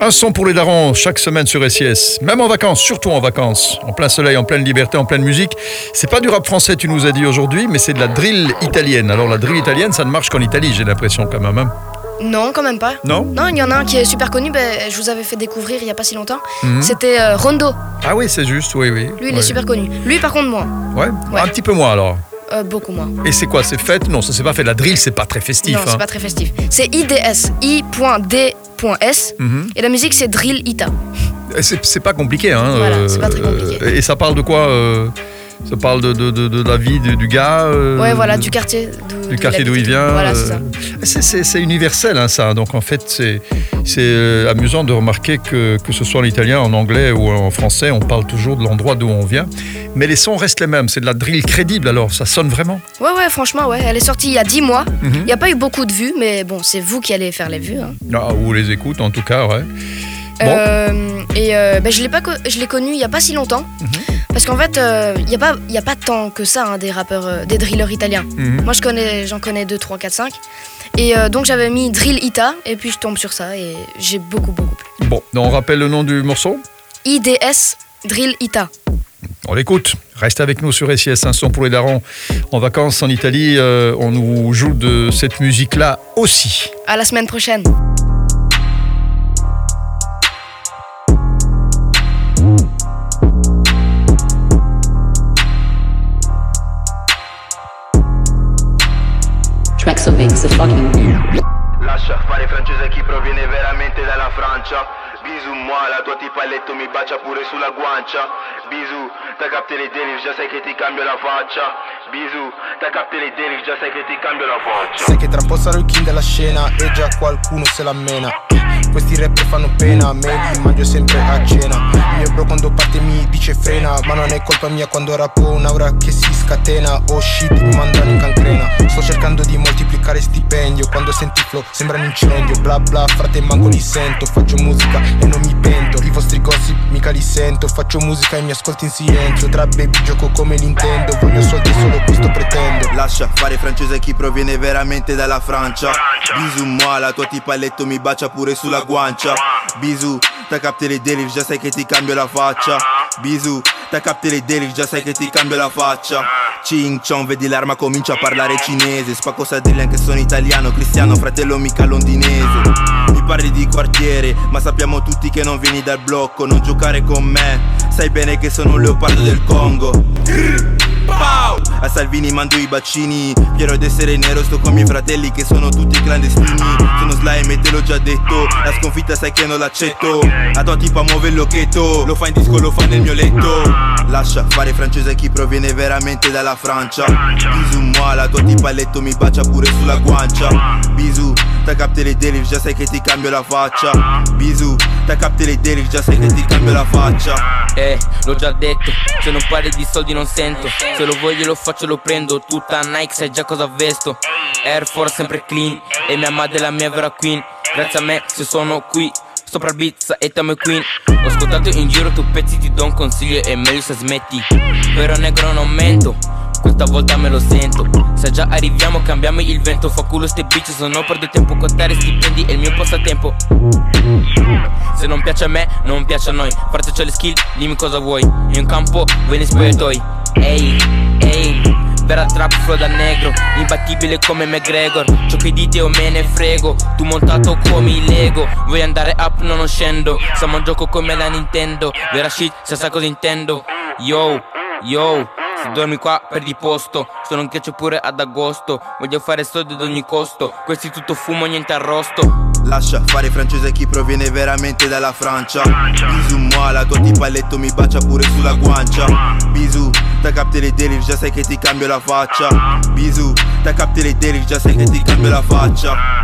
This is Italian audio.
Un son pour les darons chaque semaine sur SIS, même en vacances, surtout en vacances, en plein soleil, en pleine liberté, en pleine musique. C'est pas du rap français, tu nous as dit aujourd'hui, mais c'est de la drill italienne. Alors la drill italienne, ça ne marche qu'en Italie, j'ai l'impression quand même. hein. Non, quand même pas. Non? Non, il y en a un qui est super connu, ben, je vous avais fait découvrir il y a pas si longtemps. Mhm. C'était euh, Rondo. Ah oui, c'est juste, oui, oui. Lui, il Ouais. est super connu. Lui, par contre, moins. Ouais, Ouais. un petit peu moins alors. Euh, beaucoup moins. Et c'est quoi, c'est fête? Non, ça c'est pas fait. La drill, c'est pas très festif. non, hein. c'est pas très festif. C'est IDS, I.D.S. Mhm. Et la musique, c'est Drill Ita. Et C'est c'est pas compliqué, hein. Voilà, c'est pas très compliqué. et ça parle de quoi euh, Ça parle de, de, de, de la vie du, du gars euh, Ouais, voilà, du quartier. du quartier d'où il vient. Voilà, c'est ça. euh, c'est- C'est universel, hein, ça. Donc en fait, c'est c'est, euh, amusant de remarquer que, que ce soit en italien, en anglais ou en français, on parle toujours de l'endroit d'où on vient. Mais les sons restent les mêmes. C'est de la drill crédible, alors ça sonne vraiment. Ouais, ouais, franchement, ouais. Elle est sortie il y a 10 mois. Mhm. Il n'y a pas eu beaucoup de vues, mais bon, c'est vous qui allez faire les vues. hein. Ah, ou les écoute, en tout cas, ouais. Bon. Euh, et euh, ben, je l'ai pas je l'ai connu il y a pas si longtemps Mhm. parce qu'en fait euh, il y a pas il y a pas tant que ça hein, des rappeurs des drillers italiens. Mhm. Moi je connais j'en connais 2 3 4 5 et donc j'avais mis drill ita et puis je tombe sur ça et j'ai beaucoup beaucoup plu. Bon, donc on rappelle le nom du morceau? IDS drill ita. On l'écoute. Reste avec nous sur SIS, un son pour les darons. En vacances en Italie, euh, on nous joue de cette musique-là aussi. À la semaine prochaine. The fucking Lascia fare francese chi proviene veramente dalla Francia. Bisou moi la tua tipa a letto mi bacia pure sulla guancia. Bisou t'as capté les délires già sai che ti cambio la faccia. Bisou t'as capté les délires già sai che ti cambio la faccia. Sai che tra un po' sarò il king della scena e già qualcuno se la mena Questi rapper fanno pena, me li mangio sempre a cena. Il mio bro quando parte mi dice frena Ma non è colpa mia quando rappo un'aura che si scatena. Oh shit, mandano in cancrena. Sto cercando di moltiplicare stipendio Quando senti flow sembra un incendio Bla bla, frate manco li sento Faccio musica e I gossip mica li sento. Faccio musica e mi ascolti in silenzio. Tra baby gioco come Nintendo. Voglio soldi solo questo pretendo. Lascia fare francese chi proviene veramente dalla Francia. Bisou moi la tua tipa a letto mi bacia pure sulla guancia. Bisou t'as capté les délires già sai che ti cambio la faccia. Bisou t'as capté les délires già sai che ti cambio la faccia Ching chong vedi l'arma comincia a parlare cinese. Spacco sadrilli anche sono italiano Cristiano fratello mica londinese. Mi parli di quartiere ma sappiamo tutti che non vieni dal blocco Non giocare con me. Sai bene che sono un leopardo del Congo Pow! A Salvini mando i bacini. Fiero d'essere nero sto con i miei fratelli che sono tutti clandestini. Sono slime e te l'ho già detto. La sconfitta sai che non l'accetto. A tua tipa muove il locchetto. Lo fa in disco, lo fa nel mio letto. Lascia fare francese chi proviene veramente dalla Francia. Bisou moi la tua tipa a letto mi bacia pure sulla guancia. Bisou T'as capté les délires, già sai che ti cambio la faccia. Bisou T'as capté les délires, già sai che ti cambio la faccia Eh, l'ho già detto, se non parli di soldi non sento. Se lo voglio lo faccio lo prendo, tutta Nike sai già cosa vesto. Air Force sempre clean, e mia madre è la mia vera queen. Grazie a me se sono qui, sopra beat e tamo queen. Ho ascoltato in giro tu pezzi ti do un consiglio è meglio se smetti. Però negro non mento questa volta me lo sento. Se già arriviamo cambiamo il vento. Fa culo ste bitch no perdo tempo. Contare stipendi è il mio passatempo. Se non piace a me, non piace a noi. Frate c'ho le skill, dimmi cosa vuoi. In campo, ve ne spogliatoi Ehi, ehi. Vera trap flow da negro. Imbattibile come McGregor. Ciò che dite o me ne frego. Tu montato come il Lego. Vuoi andare up, no non scendo. Siamo a gioco come la Nintendo. Vera shit, se sa cosa intendo. Yo, yo se dormi qua perdi posto. Sono in ghiaccio pure ad agosto. Voglio fare soldi ad ogni costo. Questi tutto fumo, niente arrosto. Lascia fare francese chi proviene veramente dalla Francia. Bisou moi la tua tipa a letto mi bacia pure sulla guancia. Bisou t'as capté les délires già sai che ti cambio la faccia. Bisou t'as capté les délires già sai che ti cambio la faccia